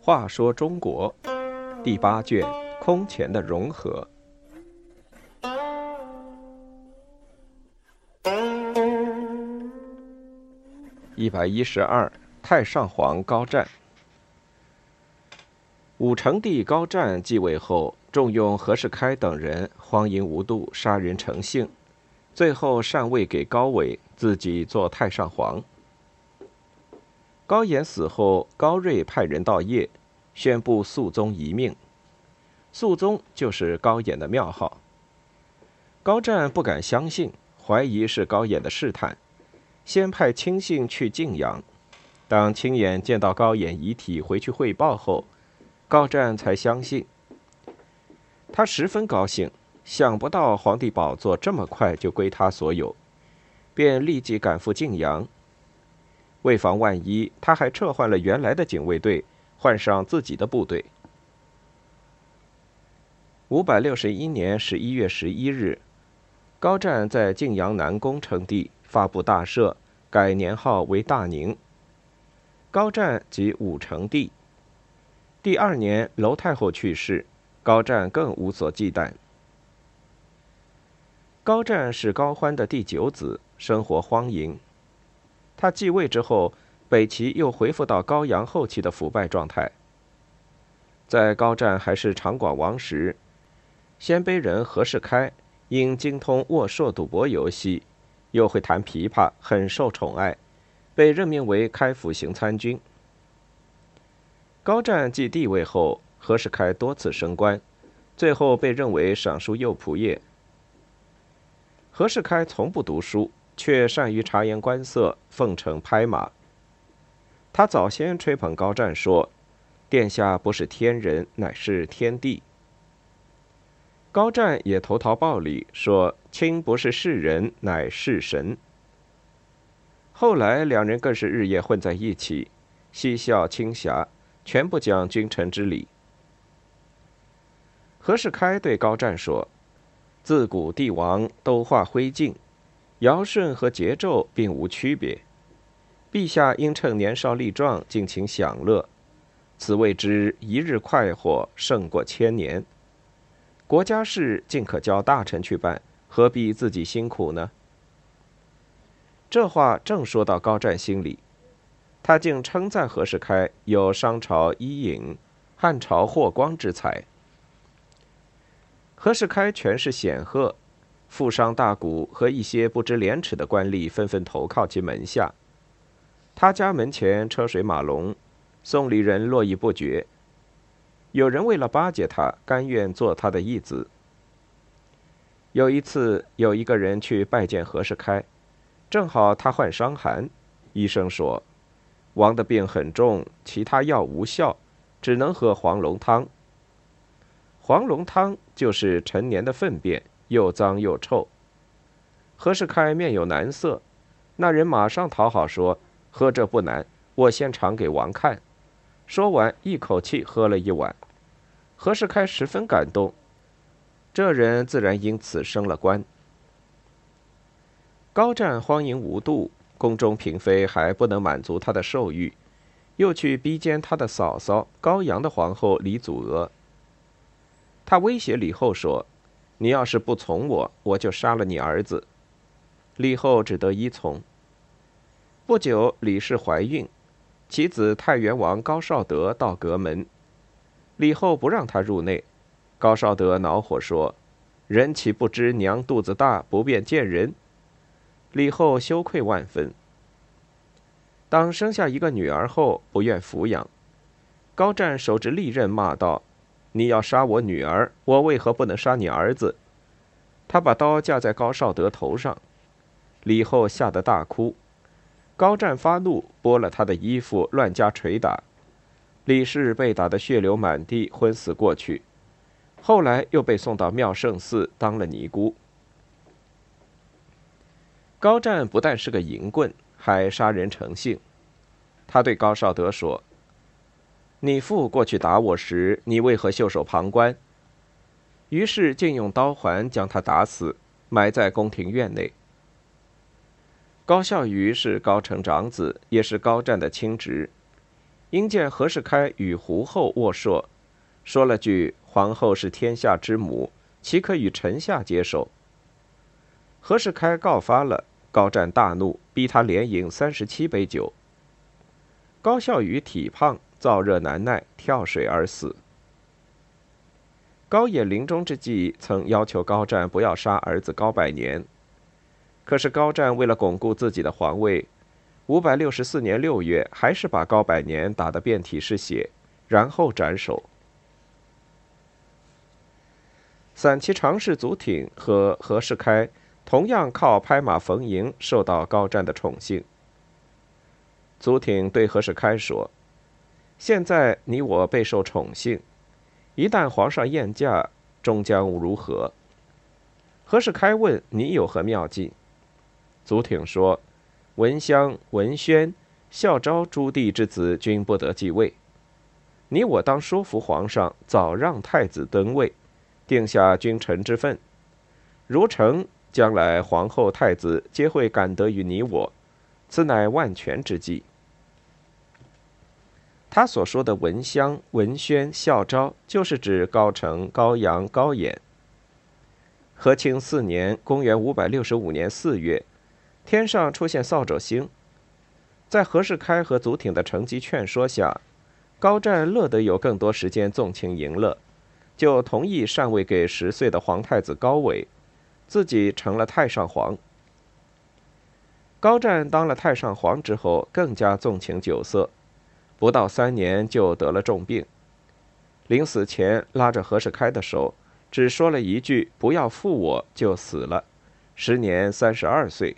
话说中国第八卷空前的融合。一百一十二，太上皇高湛。武成帝高湛继位后，重用何世开等人，荒淫无度，杀人成性，最后禅位给高纬，自己做太上皇。高演死后，高睿派人到邺，宣布肃宗遗命。肃宗就是高演的庙号。高湛不敢相信，怀疑是高演的试探，先派亲信去晋阳。当亲眼见到高演遗体回去汇报后，高湛才相信。他十分高兴，想不到皇帝宝座这么快就归他所有，便立即赶赴晋阳。为防万一，他还撤换了原来的警卫队，换上自己的部队。五百六十一年十一月十一日，高湛在晋阳南宫称帝，发布大赦，改年号为大宁。高湛即武成帝。第二年，娄太后去世，高湛更无所忌惮。高湛是高欢的第九子，生活荒淫。他继位之后，北齐又恢复到高阳后期的腐败状态。在高湛还是长广王时，鲜卑人何世开因精通握槊赌博游戏，又会弹琵琶，很受宠爱，被任命为开府行参军。高湛继帝位后，何世开多次升官，最后被任为尚书右仆射。何世开从不读书。却善于察言观色、奉承拍马。他早先吹捧高湛说：“殿下不是天人，乃是天地。”高湛也投桃报李说：“卿不是世人，乃是神。”后来两人更是日夜混在一起，嬉笑轻侠，全不讲君臣之礼。何世开对高湛说：“自古帝王都化灰烬。”尧舜和桀纣并无区别，陛下应趁年少力壮，尽情享乐，此谓之一日快活胜过千年。国家事尽可交大臣去办，何必自己辛苦呢？这话正说到高湛心里，他竟称赞何世开有商朝伊尹、汉朝霍光之才。何世开权势显赫。富商大贾和一些不知廉耻的官吏纷纷投靠其门下，他家门前车水马龙，送礼人络绎不绝。有人为了巴结他，甘愿做他的义子。有一次，有一个人去拜见何世开，正好他患伤寒，医生说，王的病很重，其他药无效，只能喝黄龙汤。黄龙汤就是陈年的粪便。又脏又臭。何世开面有难色，那人马上讨好说：“喝这不难，我先尝给王看。”说完，一口气喝了一碗。何世开十分感动，这人自然因此升了官。高湛荒淫无度，宫中嫔妃还不能满足他的兽欲，又去逼奸他的嫂嫂高阳的皇后李祖娥。他威胁李后说。你要是不从我，我就杀了你儿子。李后只得依从。不久，李氏怀孕，其子太原王高绍德到阁门，李后不让他入内。高绍德恼火说：“人岂不知娘肚子大，不便见人？”李后羞愧万分。当生下一个女儿后，不愿抚养，高湛手执利刃骂道。你要杀我女儿，我为何不能杀你儿子？他把刀架在高绍德头上，李后吓得大哭。高湛发怒，剥了他的衣服，乱加捶打。李氏被打得血流满地，昏死过去。后来又被送到妙圣寺当了尼姑。高湛不但是个淫棍，还杀人成性。他对高绍德说。你父过去打我时，你为何袖手旁观？于是竟用刀环将他打死，埋在宫廷院内。高孝瑜是高成长子，也是高湛的亲侄。因见何世开与胡后握硕，说了句“皇后是天下之母，岂可与臣下接受？”何世开告发了高湛，大怒，逼他连饮三十七杯酒。高孝瑜体胖，燥热难耐，跳水而死。高野临终之际，曾要求高湛不要杀儿子高百年。可是高湛为了巩固自己的皇位，五百六十四年六月，还是把高百年打得遍体是血，然后斩首。散骑常侍祖挺和何世开同样靠拍马逢迎受到高湛的宠幸。祖挺对何世开说：“现在你我备受宠幸，一旦皇上宴驾，终将如何？”何世开问：“你有何妙计？”祖挺说：“文襄、文宣、孝昭诸帝之子均不得继位，你我当说服皇上早让太子登位，定下君臣之分。如成，将来皇后、太子皆会感得于你我，此乃万全之计。”他所说的文襄、文宣、孝昭，就是指高澄、高阳、高演。和庆四年（公元五百六十五年四月）。天上出现扫帚星，在何世开和祖挺的乘机劝说下，高湛乐得有更多时间纵情淫乐，就同意禅位给十岁的皇太子高纬，自己成了太上皇。高湛当了太上皇之后，更加纵情酒色，不到三年就得了重病。临死前拉着何世开的手只说了一句不要负我就死了。时年三十二岁。